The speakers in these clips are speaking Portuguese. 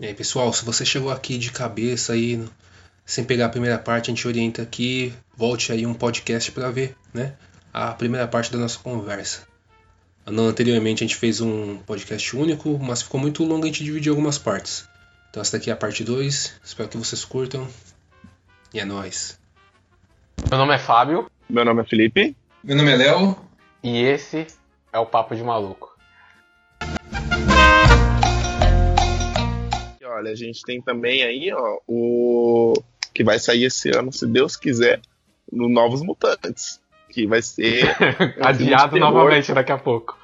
E aí, pessoal, se você chegou aqui de cabeça aí, sem pegar a primeira parte, a gente orienta aqui, volte aí um podcast para ver, né? A primeira parte da nossa conversa. Anteriormente a gente fez um podcast único, mas ficou muito longo, a gente dividiu algumas partes. Então essa daqui é a parte 2, espero que vocês curtam. E é nóis. Meu nome é Fábio. Meu nome é Felipe. Meu nome é Léo. E esse é o Papo de Maluco. Olha, a gente tem também aí, ó, o que vai sair esse ano, se Deus quiser, no Novos Mutantes, que vai ser um adiado novamente daqui a pouco.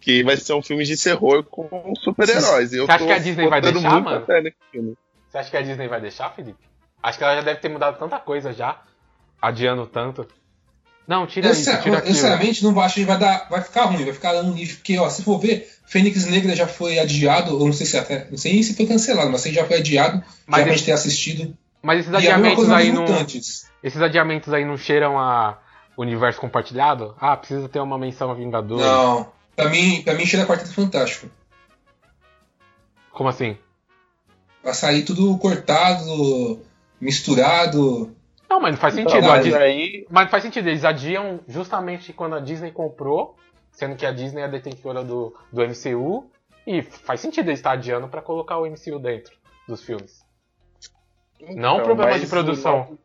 Que vai ser um filme de terror com super-heróis. Você acha que a Disney vai deixar, mano? Você acha que a Disney vai deixar, Felipe? Acho que ela já deve ter mudado tanta coisa já, adiando tanto. Não, tira eu, isso, tira sinceramente não acho que vai dar, vai ficar ruim, vai ficar um nicho, porque ó, se for ver, Fênix Negra já foi adiado, eu não sei se até, não sei se foi cancelado, mas sei já foi adiado, mas já esse, ter assistido. Mas esses adiamentos aí não, esses adiamentos aí não cheiram a universo compartilhado? Ah, precisa ter uma menção a Vingadores. Não, para mim, para mim cheira Quarteto Fantástico. Como assim? Vai sair tudo cortado, misturado. Não, mas não faz então, sentido. Mas, aí... mas não faz sentido. Eles adiam justamente quando a Disney comprou, sendo que a Disney é a detentora do, do MCU. E faz sentido eles estar adiando para colocar o MCU dentro dos filmes. Então, não um problema de produção.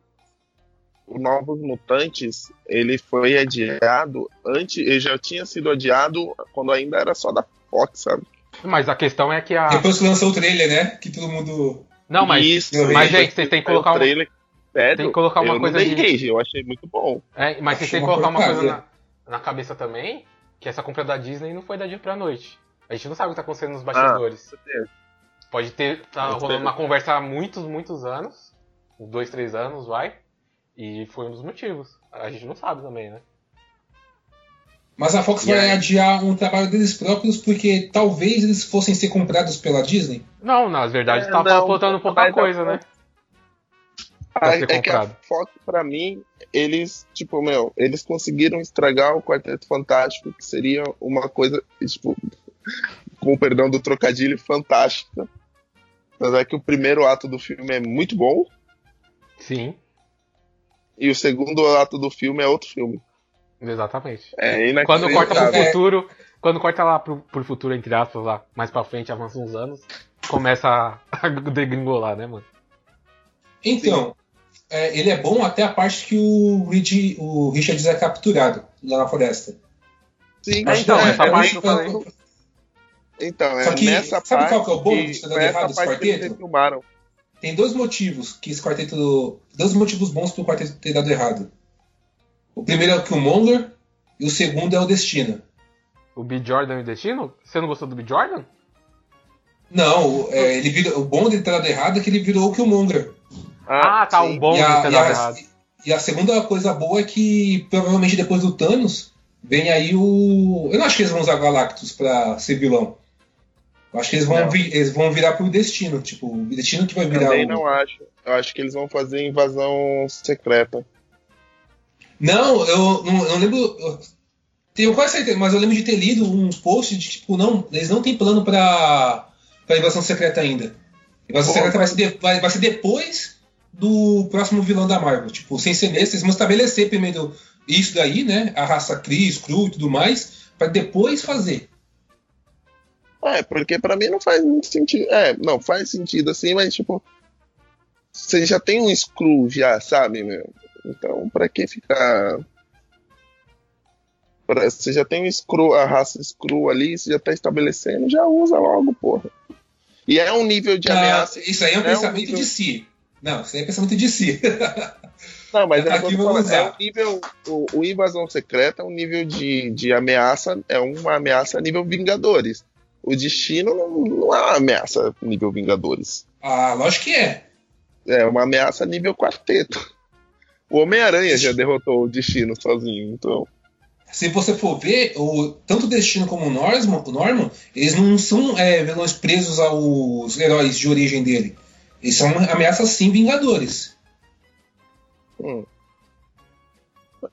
O Novos Mutantes, ele foi adiado antes, ele já tinha sido adiado quando ainda era só da Fox, sabe? Mas a questão é que a. Depois que lançou o trailer, né? Que todo mundo. Não, mas. Isso, mas, gente, vocês têm que colocar. O trailer Sério? Tem que colocar uma eu coisa não de... eu achei muito bom. É, mas você tem que colocar uma coisa na, na, cabeça também, que essa compra da Disney não foi da dia pra noite. A gente não sabe o que tá acontecendo nos bastidores. Ah, Pode ter tá rolando uma conversa há muitos, muitos anos, dois, três anos, vai, e foi um dos motivos. A gente não sabe também, né? Mas a Fox e vai adiar um trabalho deles próprios porque talvez eles fossem ser comprados pela Disney? Não, na verdade é, tá faltando pouca coisa, né? É que a Fox, pra mim, eles, tipo, meu, eles conseguiram estragar o Quarteto Fantástico, que seria uma coisa, tipo, com o perdão do trocadilho, fantástica. Mas é que o primeiro ato do filme é muito bom. Sim. E o segundo ato do filme é outro filme. Exatamente. É quando corta pro futuro, quando corta lá pro, pro futuro, entre aspas, lá, mais pra frente, avança uns anos, começa a, a degringolar, né, mano? Então, é, ele é bom até a parte que o, Reed, o Richard é capturado lá na floresta. Sim, então, é, essa é, parte eu falei. Então, é que, nessa sabe parte. qual que é o bom de ter dado errado esse quarteto? Tem dois motivos que esse quarteto. Dois motivos bons para o quarteto ter dado errado. O primeiro é o Killmonger e o segundo é o Destino. O B. Jordan e o Destino? Você não gostou do B. Jordan? Não, é, ele virou, o bom de ter dado errado é que ele virou o Killmonger. Ah, ah tá, sim. um bom e a, e a, e a segunda coisa boa é que provavelmente depois do Thanos vem aí o. Eu não acho que eles vão usar Galactus pra ser vilão. Eu acho que eles vão, vi, eles vão virar pro destino, tipo, o destino que vai virar. Eu também o... não acho. Eu acho que eles vão fazer invasão secreta. Não, eu não, eu lembro. Eu tenho quase certeza, mas eu lembro de ter lido uns posts de tipo, não, eles não têm plano pra, pra invasão secreta ainda. Invasão Pô, secreta vai ser, de, vai, vai ser depois do próximo vilão da Marvel. Tipo, sem ser nesse, eles vão estabelecer primeiro isso daí, né? A raça Cris, Cru e tudo mais, para depois fazer. É, porque para mim não faz muito sentido. É, não, faz sentido assim, mas tipo. Você já tem um Screw, já, sabe, meu? Então, pra que ficar. Pra, você já tem um Screw, a raça Screw ali, você já tá estabelecendo, já usa logo, porra. E é um nível de ah, ameaça. Isso aí é um é pensamento um nível... de si. Não, isso aí é pensamento de si. Não, mas é, Aqui falando, é um nível. O, o, Invasão Secreta é um nível de, de ameaça, é uma ameaça nível Vingadores. O Destino não, não é uma ameaça nível Vingadores. Ah, lógico que é. É uma ameaça nível quarteto. O Homem-Aranha já derrotou o Destino sozinho, então. Se você for ver, o, tanto o Destino como o Norman, o Norman eles não são é, vilões presos aos heróis de origem dele. Eles são ameaças sim vingadores. Hum.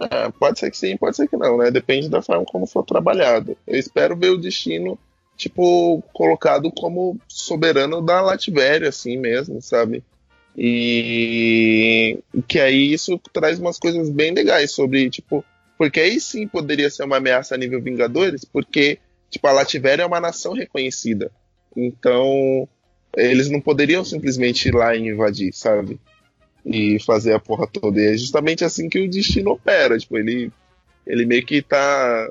É, pode ser que sim, pode ser que não, né? Depende da forma como for trabalhado. Eu espero ver o destino tipo, colocado como soberano da Latvéria, assim mesmo, sabe? E que aí isso traz umas coisas bem legais sobre, tipo, porque aí sim poderia ser uma ameaça a nível Vingadores, porque, tipo, a Latvéria é uma nação reconhecida. Então, eles não poderiam simplesmente ir lá e invadir, sabe? E fazer a porra toda. E é justamente assim que o destino opera. Tipo, ele, ele meio que tá.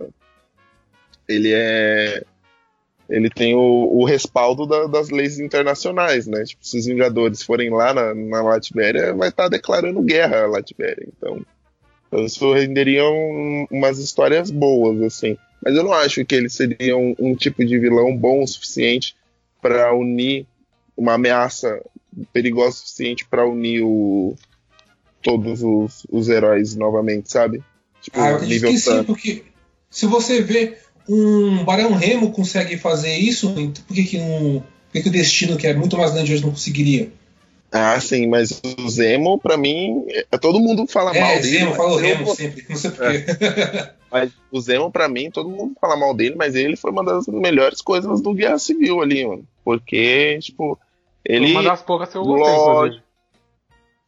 Ele é. Ele tem o, o respaldo da, das leis internacionais, né? Tipo, se os Vingadores forem lá na, na Latvéria, vai estar tá declarando guerra à Latvéria. Então, então, isso renderia um, umas histórias boas, assim. Mas eu não acho que eles seriam um, um tipo de vilão bom o suficiente para unir uma ameaça perigosa o suficiente para unir o, todos os, os heróis novamente, sabe? Tipo, ah, eu acredito que sim, porque se você vê um Barão Remo consegue fazer isso, então por que, que, um, por que, que o Destino, que é muito mais grande hoje, não conseguiria? Ah, sim, mas o Zemo, pra mim, é, todo mundo fala é, mal dele. Zemo, fala o Remo sempre, não sei porquê. É. mas o Zemo, pra mim, todo mundo fala mal dele, mas ele foi uma das melhores coisas do Guerra Civil ali, mano. Porque, tipo, ele. Uma das poucas que eu gostei,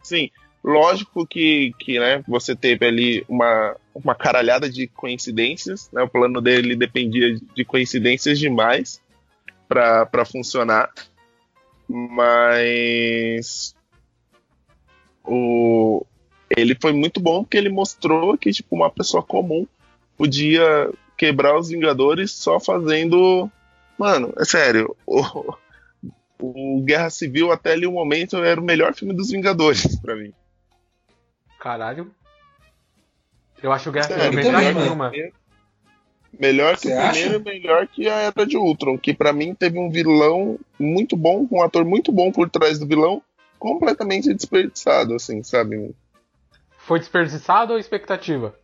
Sim, lógico que, que né, você teve ali uma, uma caralhada de coincidências, né? O plano dele dependia de coincidências demais para funcionar mas o ele foi muito bom porque ele mostrou que tipo uma pessoa comum podia quebrar os Vingadores só fazendo mano é sério o, o Guerra Civil até ali o momento era o melhor filme dos Vingadores para mim. Caralho. Eu acho o Guerra Civil melhor nenhuma Melhor que Você o primeiro e melhor que a Era de Ultron, que para mim teve um vilão muito bom, um ator muito bom por trás do vilão, completamente desperdiçado, assim, sabe? Foi desperdiçado ou expectativa?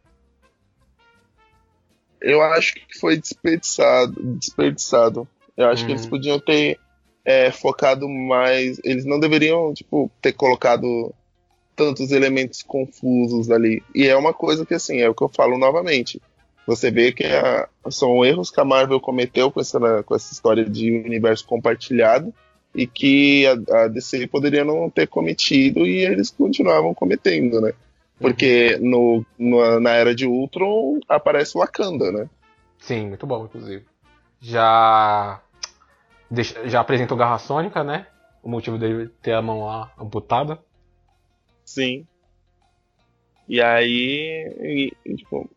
Eu acho que foi desperdiçado. desperdiçado. Eu acho que eles uhum. podiam ter é, focado mais. Eles não deveriam, tipo, ter colocado tantos elementos confusos ali. E é uma coisa que, assim, é o que eu falo novamente você vê que a, são erros que a Marvel cometeu com essa, com essa história de universo compartilhado e que a, a DC poderia não ter cometido e eles continuavam cometendo, né? Porque no, no, na era de Ultron aparece Wakanda, né? Sim, muito bom, inclusive. Já já apresentou Garra Sônica, né? O motivo dele ter a mão lá amputada. Sim. E aí, e, tipo,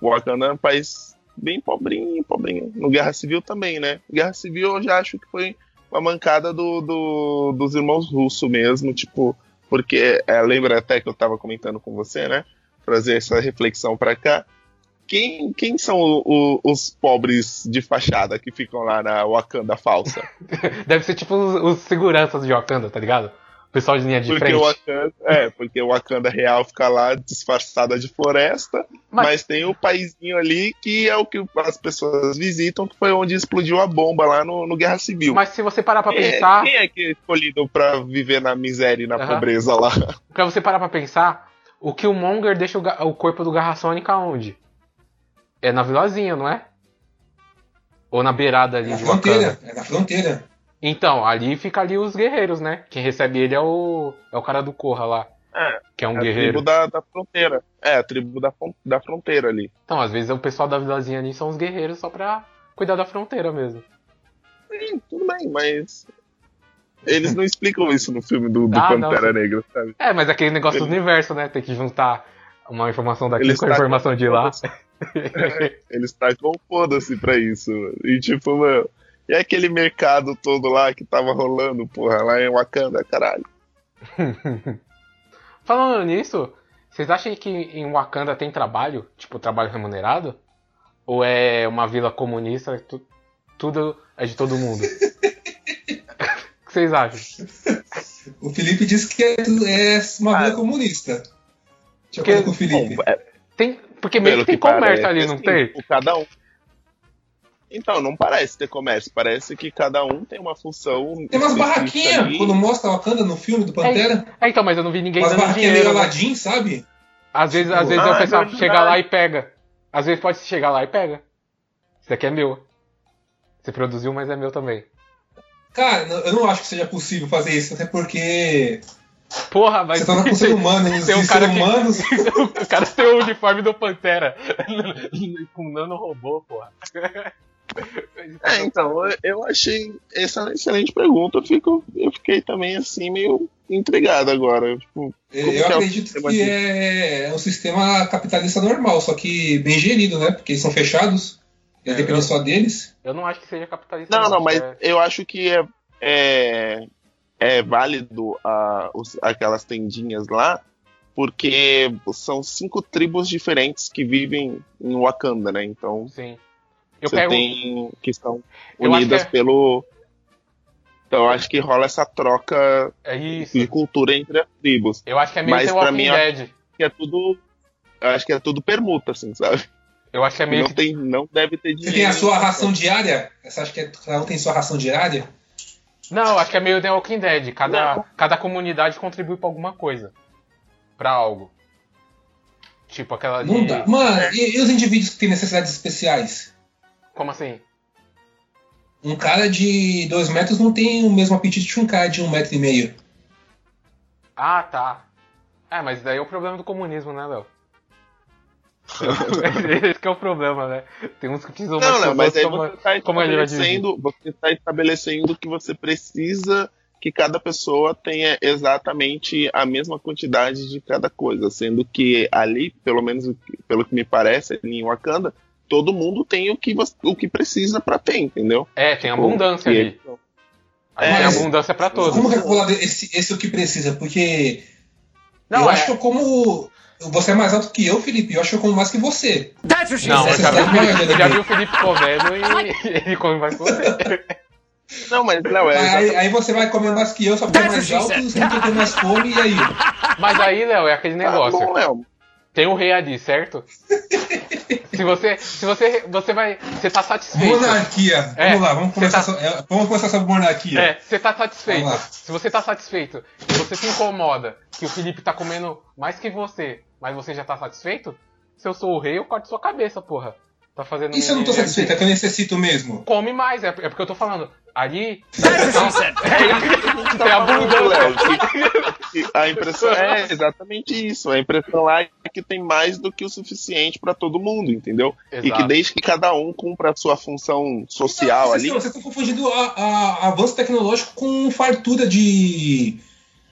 Wakanda é um país bem pobrinho, pobrinho. No Guerra Civil também, né? Guerra Civil eu já acho que foi uma mancada do, do dos irmãos russos mesmo, tipo, porque é, lembra até que eu tava comentando com você, né? Trazer essa reflexão para cá. Quem, quem são o, o, os pobres de fachada que ficam lá na Wakanda falsa? Deve ser tipo os, os seguranças de Wakanda, tá ligado? O pessoal de linha de porque frente. Wakanda, é, porque o Wakanda real fica lá disfarçada de floresta, mas... mas... tem o paizinho ali que é o que as pessoas visitam, que foi onde explodiu a bomba lá no, no Guerra Civil. Mas se você parar pra é, pensar. Quem é que é escolhido pra viver na miséria e na uhum. pobreza lá? Pra você parar pra pensar, o que o Monger deixa o, o corpo do Garra Sônica onde? É na vilazinha, não é? Ou na beirada ali é na fronteira, Wakanda? É na fronteira. Então, ali fica ali os guerreiros, né? Quem recebe ele é o, é o cara do Corra lá. É, que é um é guerreiro. A tribo da, da fronteira. É, a tribo da, da fronteira ali. Então, às vezes o pessoal da vilazinha ali são os guerreiros só pra cuidar da fronteira mesmo. Sim, tudo bem, mas. Eles não explicam isso no filme do, do ah, Pantera não. Negra, sabe? É, mas é aquele negócio Eles... do universo, né? Tem que juntar uma informação daqui Eles com a informação de lá. é, eles tacam foda-se pra isso. E tipo, meu e aquele mercado todo lá que tava rolando, porra, lá em Wakanda, caralho. Falando nisso, vocês acham que em Wakanda tem trabalho? Tipo, trabalho remunerado? Ou é uma vila comunista, tu, tudo é de todo mundo? o que vocês acham? O Felipe disse que é, é uma vila ah, comunista. Deixa eu falar com o Felipe. Bom, é, tem, porque mesmo que tem comércio ali, não assim, tem? Cada um, então, não parece ter comércio, parece que cada um tem uma função. Tem umas barraquinhas, ali. quando mostra a Wakanda no filme do Pantera. É, é, então, mas eu não vi ninguém umas dando dinheiro. meio né? Aladdin, sabe? Às vezes, às vezes ah, o pessoal é chega lá e pega. Às vezes pode chegar lá e pega. Isso aqui é meu. Você produziu, mas é meu também. Cara, eu não acho que seja possível fazer isso, até porque. Porra, mas. Você tá com ser humano, tem um cara humanos. Que... o cara tem o uniforme do Pantera com nano robô, porra. É, então, eu achei essa uma excelente pergunta. Eu, fico, eu fiquei também assim, meio intrigado agora. Tipo, eu é acredito que, que é um sistema capitalista normal, só que bem gerido, né? Porque eles são fechados, é, depende só deles. Eu não acho que seja capitalista. Não, não, não mas é... eu acho que é, é, é válido a, os, aquelas tendinhas lá, porque são cinco tribos diferentes que vivem em Wakanda, né? Então. Sim. Eu você pego... tem que estão unidas que é... pelo. Então eu acho que rola essa troca é de cultura entre as tribos. Eu acho que é meio Mas pra mim Dead. que é tudo. Eu acho que é tudo permuta, assim, sabe? Eu acho que é meio. Não, tem, não deve ter dinheiro. Você tem a sua ração diária? Você acha que é, cada um tem sua ração diária? Não, eu acho que é meio The Walking Dead. Cada, cada comunidade contribui pra alguma coisa. Pra algo. Tipo aquela de... Não dá. Mano, e, e os indivíduos que têm necessidades especiais? Como assim? Um cara de 2 metros não tem o mesmo apetite de um cara de 1,5 um metro e meio. Ah, tá. É, mas daí é o problema do comunismo, né, Léo? Esse é o problema, né? Tem uns que precisam não, não, mas aí como, você está estabelecendo, você está estabelecendo que você precisa que cada pessoa tenha exatamente a mesma quantidade de cada coisa, sendo que ali, pelo menos pelo que me parece, em Wakanda, todo mundo tem o que, o que precisa para ter, entendeu? É, tem abundância ali. É, tem abundância para todos. Como calcular esse, esse o que precisa? Porque não, eu é... acho que eu como. Você é mais alto que eu, Felipe. Eu acho que eu como mais que você. Não, eu já, vi, já vi o Felipe comendo e ele come mais que você. Não, mas não, é. Aí, aí, você vai comer mais que eu, só porque é mais alto, você não tem mais fome, e aí? Mas aí, Léo, é aquele negócio. Tá bom, Léo. Tem um rei ali, certo? se você, se você, você vai, você tá satisfeito. Monarquia. É, vamos lá, vamos começar, tá, so, é, vamos começar sobre monarquia. É, você tá satisfeito. Se você tá satisfeito e você se incomoda que o Felipe tá comendo mais que você, mas você já tá satisfeito, se eu sou o rei, eu corto sua cabeça, porra. Tá fazendo. E se eu não tô satisfeito? É que eu necessito mesmo. Come mais, é, é porque eu tô falando. Ali. tem abundância. A impressão é exatamente isso. A impressão lá é que tem mais do que o suficiente para todo mundo, entendeu? Exato. E que desde que cada um cumpra a sua função social não, ali. Você está confundindo a, a, avanço tecnológico com fartura de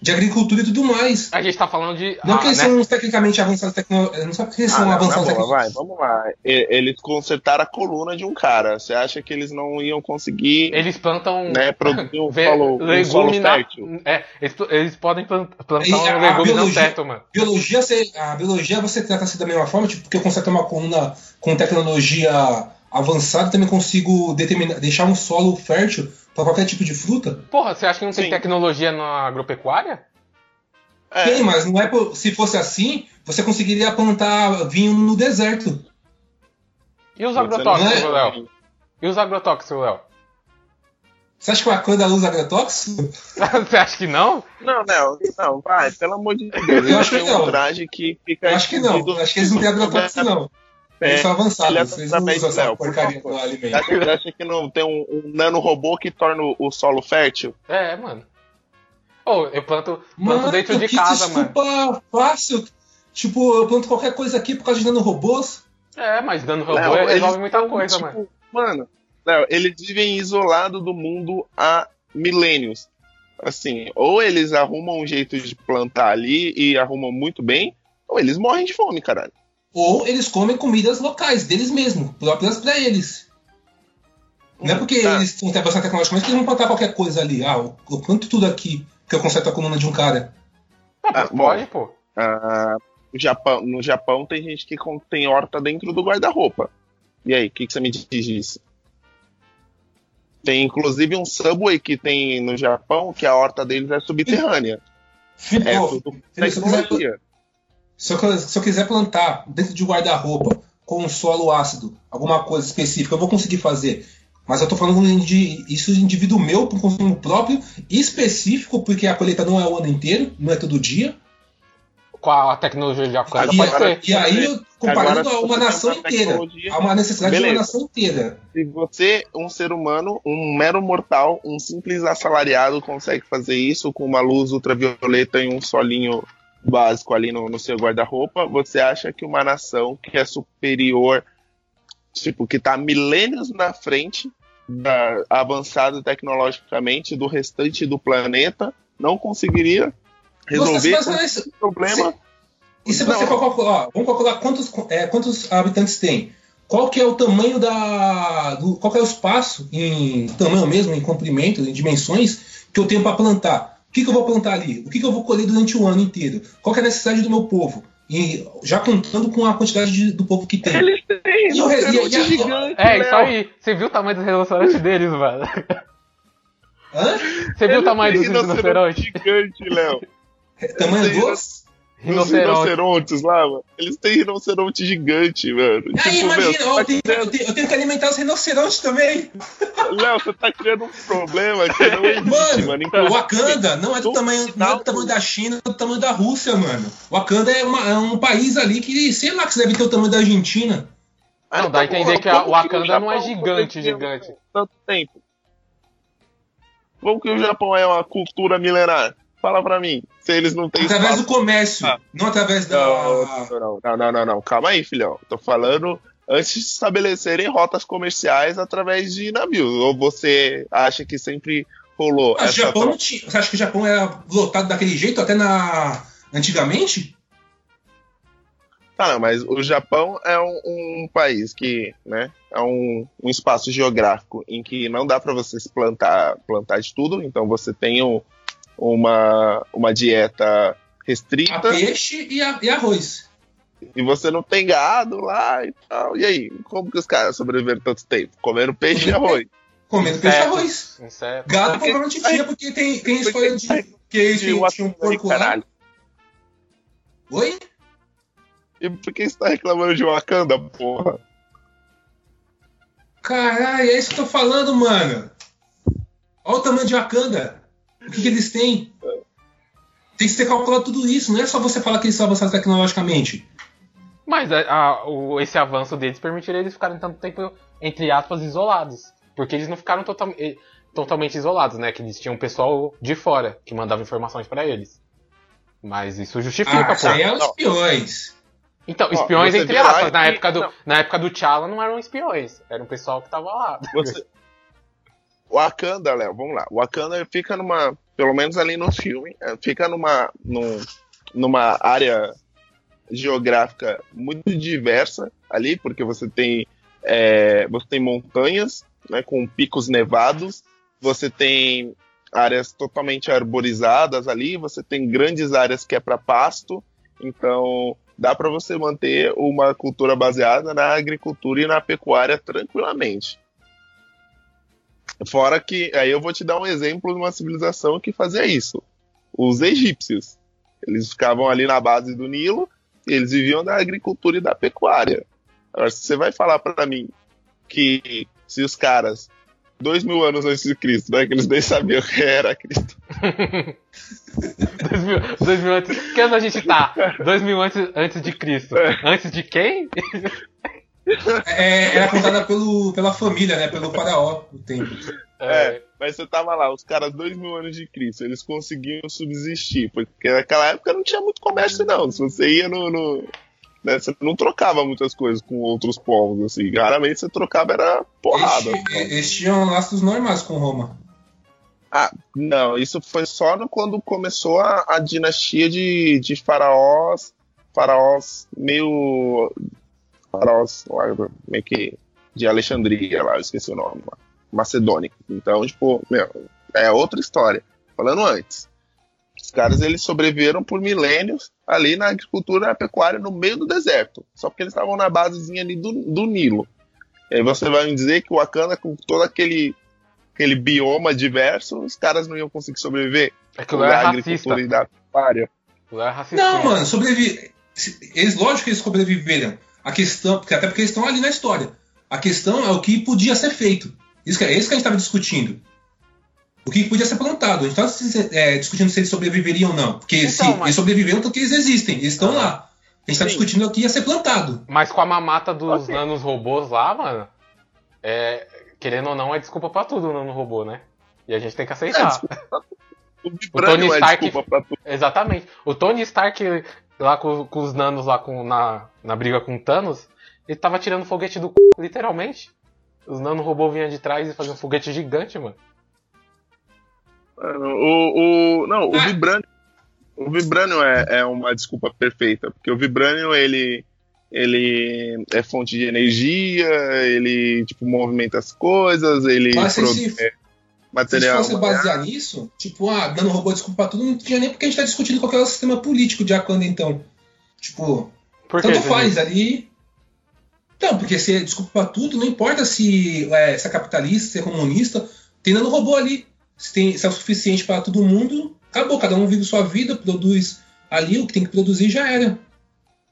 de agricultura e tudo mais. A gente tá falando de. Não ah, que eles né? são tecnicamente avançados tecnologicamente. Não sabe que eles ah, são não, avançados tecnologicamente. Vai, vamos lá. Eles consertaram a coluna de um cara. Você acha que eles não iam conseguir. Eles plantam. Né, produzir um solo, um solo fértil? É, eles, eles podem plantar e um legume no teto, mano. Biologia, você, a biologia você trata assim da mesma forma, tipo, porque eu conserto uma coluna com tecnologia avançada, também consigo determinar, deixar um solo fértil Pra qualquer tipo de fruta? Porra, você acha que não tem Sim. tecnologia na agropecuária? É. Tem, mas não é por, se fosse assim, você conseguiria plantar vinho no deserto. E os agrotóxicos, é? Léo? E os agrotóxicos, Léo? Você acha que o Wakanda usa agrotóxico? você acha que não? Não, não, não, vai, pelo amor de Deus. Eu acho que não. Um traje que fica eu acho que não, acho que eles não têm agrotóxico, não. Eles são avançados, vocês não usam essa porcaria do alimento. Você acha que não tem um, um nanorobô que torna o solo fértil? É, mano. Oh, eu planto, planto mano, dentro de casa, mano. Desculpa fácil. Tipo, eu planto qualquer coisa aqui por causa de nanorobôs. É, mas nanorobô Léo, resolve muita coisa, tipo, mano. Mano, Léo, eles vivem isolados do mundo há milênios. Assim, ou eles arrumam um jeito de plantar ali e arrumam muito bem, ou eles morrem de fome, caralho ou eles comem comidas locais, deles mesmos, próprias para eles. Não é porque tá. eles têm bastante tecnologicamente que eles vão plantar qualquer coisa ali. Ah, eu planto tudo aqui, porque eu conserto a coluna de um cara. Ah, pode, pô. Ah, no, Japão, no Japão tem gente que tem horta dentro do guarda-roupa. E aí, o que, que você me diz disso? Tem inclusive um subway que tem no Japão que a horta deles é subterrânea. Ficou. É tudo tecnologia. Se eu, se eu quiser plantar dentro de um guarda-roupa com um solo ácido, alguma coisa específica, eu vou conseguir fazer. Mas eu estou falando de isso de indivíduo meu para consumo próprio, específico, porque a colheita não é o ano inteiro, não é todo dia. com a tecnologia de pode ser. E aí, comparando a uma nação inteira, há uma necessidade Beleza. de uma nação inteira. Se você, um ser humano, um mero mortal, um simples assalariado, consegue fazer isso com uma luz ultravioleta e um solinho básico ali no, no seu guarda-roupa, você acha que uma nação que é superior, tipo, que está milênios na frente, da, avançada tecnologicamente do restante do planeta, não conseguiria resolver esse problema. e se você for calcular, vamos calcular quantos, é, quantos habitantes tem? Qual que é o tamanho da. Do, qual que é o espaço em tamanho mesmo, em comprimento, em dimensões, que eu tenho para plantar? O que, que eu vou plantar ali? O que, que eu vou colher durante o ano inteiro? Qual que é a necessidade do meu povo? E já contando com a quantidade de, do povo que tem. Eles têm e o, e, e, gigante, É, isso aí. Você viu o tamanho dos rinocerontes deles, mano? Hã? Você viu o tamanho dos rinocerontes? gigante, Léo. Tamanho dos? Rinoceronte. rinocerontes lá, mano. Eles têm rinoceronte gigante, mano. Aí, tipo, imagina, meu, ó, tá eu, tenho, criando... eu, tenho, eu, tenho, que alimentar os rinocerontes também. Léo, você tá criando um problema que não existe, mano. mano. Então, Wakanda não é do tamanho, não é do tamanho da China, é do tamanho da Rússia, mano. Wakanda é, uma, é um país ali que, sei lá, que deve ter o tamanho da Argentina. Não, dá a entender que o Wakanda não é gigante, gigante. Tanto tempo. Como que o Japão é uma cultura milenar? Fala pra mim. Se eles não têm Através espaço. do comércio, ah. não através da. Não, não, não, não, não, Calma aí, filhão. Tô falando antes de estabelecerem rotas comerciais através de navios. Ou você acha que sempre rolou? Mas essa Japão não tinha. Você acha que o Japão era lotado daquele jeito até na. antigamente? Tá, não, mas o Japão é um, um país que, né, é um, um, espaço geográfico em que não dá para você plantar, plantar de tudo, então você tem um, uma, uma dieta restrita. A peixe e, a, e arroz. E você não tem gado lá e tal. E aí, como que os caras sobreviveram tanto tempo? Comendo peixe e arroz. Comendo peixe e arroz. Inseto. Gado porque... provavelmente tinha, porque tem, tem história de que eles tinham, tinham um porco lá. Oi? E por que você tá reclamando de Wakanda, porra? Caralho, é isso que eu tô falando, mano. Olha o tamanho de Wakanda. O que, que eles têm? Tem que ser calculado tudo isso, não é só você falar que eles são avançados tecnologicamente. Mas a, a, o, esse avanço deles permitiria eles ficarem tanto tempo, entre aspas, isolados. Porque eles não ficaram total, totalmente isolados, né? Que eles tinham um pessoal de fora que mandava informações para eles. Mas isso justifica, ah, pô. Aí é os espiões. Então, espiões Ó, entre aspas. Na, época do, na época do T'Challa não eram espiões. Era um pessoal que tava lá. Você, Wakanda, Léo, vamos lá. Wakanda fica numa, pelo menos ali no filme, é, fica numa, num, numa área geográfica muito diversa ali, porque você tem, é, você tem montanhas né, com picos nevados, você tem áreas totalmente arborizadas ali, você tem grandes áreas que é para pasto, então dá para você manter uma cultura baseada na agricultura e na pecuária tranquilamente. Fora que, aí eu vou te dar um exemplo de uma civilização que fazia isso. Os egípcios. Eles ficavam ali na base do Nilo e eles viviam da agricultura e da pecuária. Agora, se você vai falar para mim que se os caras, dois mil anos antes de Cristo, né, que eles nem sabiam quem era Cristo. dois, mil, dois mil antes. Que ano a gente tá? Dois mil antes, antes de Cristo. É. Antes de quem? É, era contada pelo, pela família, né? Pelo faraó o tempo. É, mas você tava lá, os caras, dois mil anos de Cristo, eles conseguiam subsistir, porque naquela época não tinha muito comércio, não. Se você ia no. no né, você não trocava muitas coisas com outros povos, assim. Raramente você trocava, era porrada. Eles, eles tinham laços normais com Roma. Ah, não, isso foi só no, quando começou a, a dinastia de, de faraós, faraós meio faraós lá, meio que de Alexandria lá, eu esqueci o nome, lá, macedônico. Então, tipo, meu, é outra história. Falando antes, os caras eles sobreviveram por milênios ali na agricultura na pecuária no meio do deserto, só porque eles estavam na basezinha ali do, do Nilo. E aí você vai me dizer que o Wakanda, com todo aquele, aquele bioma diverso, os caras não iam conseguir sobreviver? É que lá é agricultura e da pecuária. É não, mano, sobreviver. Eles, lógico que eles sobreviveram. A questão, porque até porque eles estão ali na história. A questão é o que podia ser feito. Isso que, é isso que a gente estava discutindo. o que podia ser plantado. A gente está é, discutindo se eles sobreviveriam ou não. Porque então, se mas... eles sobreviveram, porque eles existem, eles estão lá. A gente está discutindo o que ia ser plantado. Mas com a mamata dos okay. nanos robôs lá, mano, é, querendo ou não, é desculpa pra tudo o nano robô, né? E a gente tem que aceitar. É, o, o Tony é Stark. É Exatamente. O Tony Stark lá com, com, os nanos lá com, na, na briga com o Thanos, ele tava tirando foguete do c, literalmente. Os nano robôs vinham de trás e faziam um foguete gigante, mano. Mano, o, o. Não, o ah. Vibranium. O Vibranium é, é uma desculpa perfeita, porque o Vibranium ele. Ele é fonte de energia, ele tipo, movimenta as coisas, ele Mas produz se, material. Se fosse basear nisso, tipo, ah, dando robô desculpa tudo, não tinha nem porque a gente tá discutindo qual é o sistema político de Akanda então. Tipo, Por tanto faz ali. Então, porque se é desculpa tudo, não importa se é, se é capitalista, se é comunista, tem dando robô ali se, tem, se é o suficiente para todo mundo, acabou. Cada um vive sua vida, produz ali o que tem que produzir já era.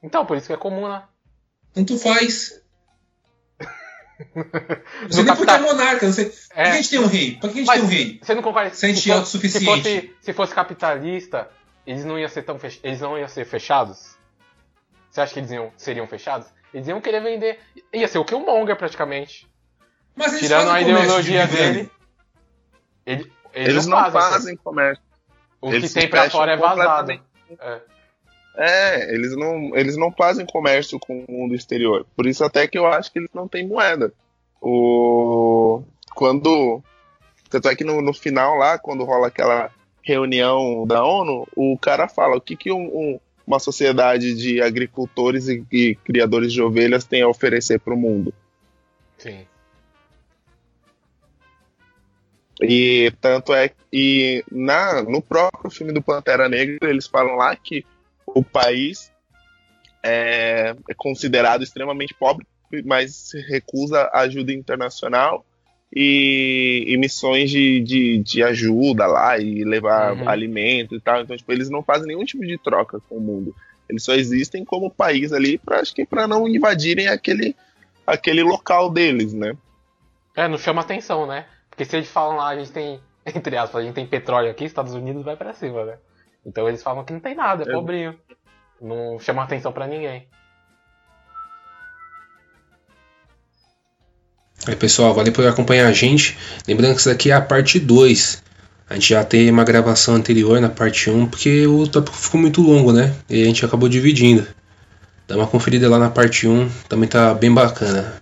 Então, por isso que é comum, né? Tanto faz. Não sei nem porque é monarca, não sei. Por que a gente tem um rei? Por que a gente Mas tem um rei? Você não concorda? Se a gente é autossuficiente. Se fosse, se fosse capitalista, eles não iam ser tão fech... eles não iam ser fechados? Você acha que eles iam, seriam fechados? Eles iam querer vender. Ia ser o que o Monger praticamente. Mas eles Tirando a ideologia de dele. Ele, eles, eles não, fazem, fazem comércio. O eles que tem pra fora é vazado. É. é. eles não, eles não fazem comércio com o mundo exterior. Por isso até que eu acho que eles não têm moeda. O... Quando. Tanto é que no, no final lá, quando rola aquela reunião da ONU, o cara fala o que, que um, um, uma sociedade de agricultores e, e, criadores de ovelhas tem a oferecer para o mundo. Sim. E tanto é que na, no próprio filme do Pantera Negra eles falam lá que o país é, é considerado extremamente pobre, mas recusa ajuda internacional e, e missões de, de, de, ajuda lá e levar uhum. alimento e tal. Então, tipo, eles não fazem nenhum tipo de troca com o mundo. Eles só existem como país ali, pra, acho que para não invadirem aquele, aquele local deles, né? É, não chama atenção, né? Porque se eles falam lá, a gente tem, entre aspas, a gente tem petróleo aqui, Estados Unidos vai para cima, né? Então eles falam que não tem nada, é, é. pobrinho. Não chama atenção para ninguém. Aí pessoal, valeu por acompanhar a gente. Lembrando que isso daqui é a parte 2. A gente já tem uma gravação anterior na parte 1, porque o tópico ficou muito longo, né? E a gente acabou dividindo. Dá uma conferida lá na parte 1, também tá bem bacana.